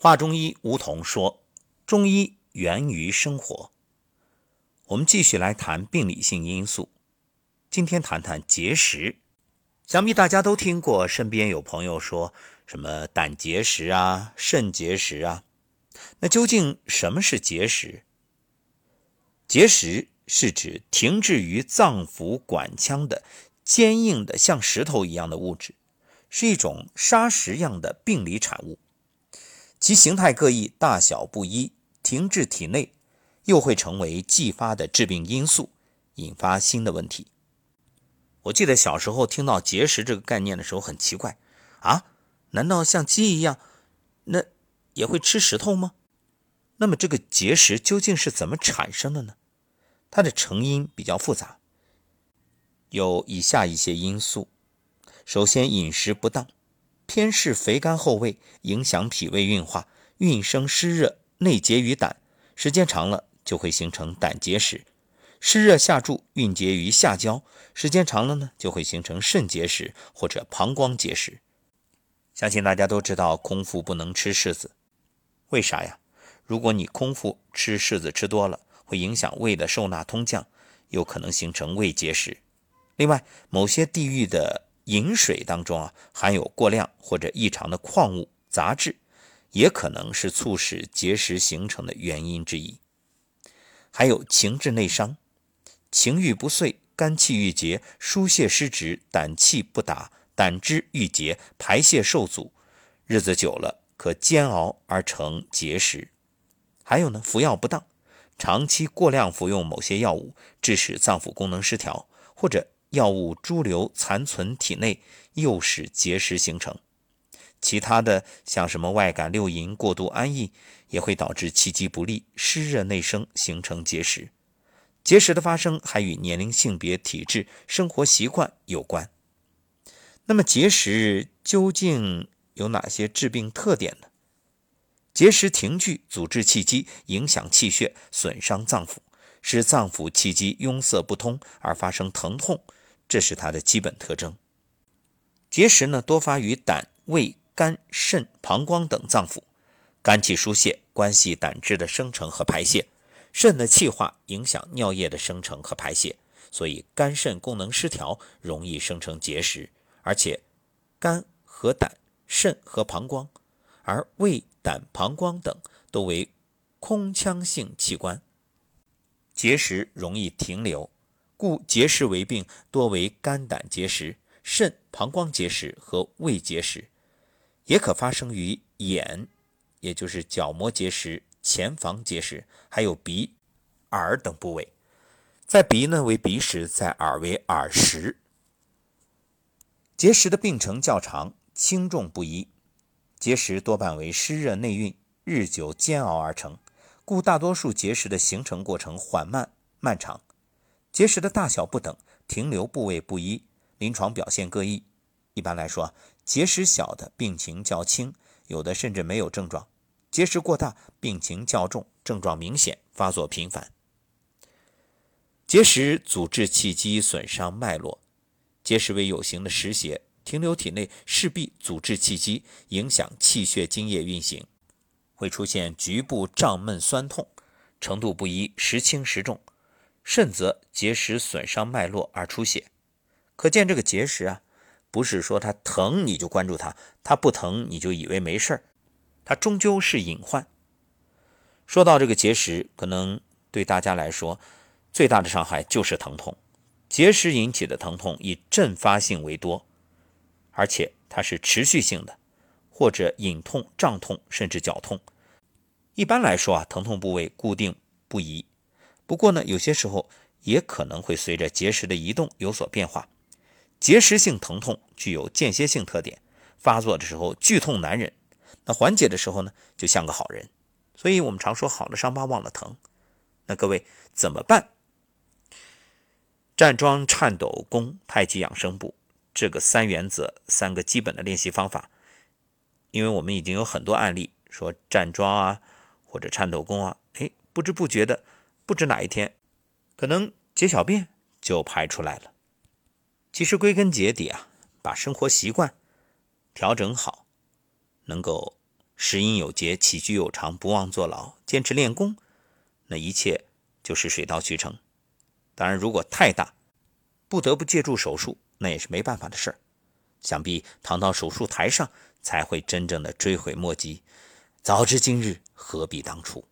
华中医吴桐说：“中医源于生活。”我们继续来谈病理性因素。今天谈谈结石。想必大家都听过，身边有朋友说什么胆结石啊、肾结石啊。那究竟什么是结石？结石是指停滞于脏腑管腔的坚硬的像石头一样的物质，是一种砂石样的病理产物。其形态各异，大小不一，停滞体内，又会成为继发的致病因素，引发新的问题。我记得小时候听到结石这个概念的时候，很奇怪啊，难道像鸡一样，那也会吃石头吗？那么这个结石究竟是怎么产生的呢？它的成因比较复杂，有以下一些因素：首先，饮食不当。偏嗜肥甘厚味，影响脾胃运化，运生湿热，内结于胆，时间长了就会形成胆结石。湿热下注，蕴结于下焦，时间长了呢，就会形成肾结石或者膀胱结石。相信大家都知道，空腹不能吃柿子，为啥呀？如果你空腹吃柿子吃多了，会影响胃的受纳通降，有可能形成胃结石。另外，某些地域的。饮水当中啊含有过量或者异常的矿物杂质，也可能是促使结石形成的原因之一。还有情志内伤，情欲不遂，肝气郁结，疏泄失职，胆气不达，胆汁郁结，排泄受阻，日子久了可煎熬而成结石。还有呢，服药不当，长期过量服用某些药物，致使脏腑功能失调，或者。药物潴留残存体内，诱使结石形成。其他的像什么外感六淫过度安逸，也会导致气机不利、湿热内生，形成结石。结石的发生还与年龄、性别、体质、生活习惯有关。那么结石究竟有哪些致病特点呢？结石停聚，阻滞气机，影响气血，损伤脏腑，使脏腑气机壅塞不通，而发生疼痛。这是它的基本特征。结石呢，多发于胆、胃、肝、肾、膀胱等脏腑。肝气疏泄，关系胆汁的生成和排泄；肾的气化，影响尿液的生成和排泄。所以，肝肾功能失调，容易生成结石。而且，肝和胆、肾和膀胱，而胃、胆、膀胱等都为空腔性器官，结石容易停留。故结石为病多为肝胆结石、肾、膀胱结石和胃结石，也可发生于眼，也就是角膜结石、前房结石，还有鼻、耳等部位。在鼻呢为鼻石，在耳为耳石。结石的病程较长，轻重不一。结石多半为湿热内蕴，日久煎熬而成，故大多数结石的形成过程缓慢漫长。结石的大小不等，停留部位不一，临床表现各异。一般来说，结石小的病情较轻，有的甚至没有症状；结石过大，病情较重，症状明显，发作频繁。结石阻滞气机，损伤脉络。结石为有形的实邪，停留体内势必阻滞气机，影响气血津液运行，会出现局部胀闷酸痛，程度不一，时轻时重。甚则结石损伤脉络而出血，可见这个结石啊，不是说它疼你就关注它，它不疼你就以为没事儿，它终究是隐患。说到这个结石，可能对大家来说最大的伤害就是疼痛。结石引起的疼痛以阵发性为多，而且它是持续性的，或者隐痛、胀痛甚至绞痛。一般来说啊，疼痛部位固定不移。不过呢，有些时候也可能会随着结石的移动有所变化。结石性疼痛具有间歇性特点，发作的时候剧痛难忍，那缓解的时候呢，就像个好人。所以我们常说好了伤疤忘了疼。那各位怎么办？站桩、颤抖、功、太极养生步这个三原则，三个基本的练习方法。因为我们已经有很多案例说站桩啊，或者颤抖功啊，哎，不知不觉的。不知哪一天，可能解小便就排出来了。其实归根结底啊，把生活习惯调整好，能够食饮有节，起居有常，不忘坐牢，坚持练功，那一切就是水到渠成。当然，如果太大，不得不借助手术，那也是没办法的事儿。想必躺到手术台上，才会真正的追悔莫及。早知今日，何必当初。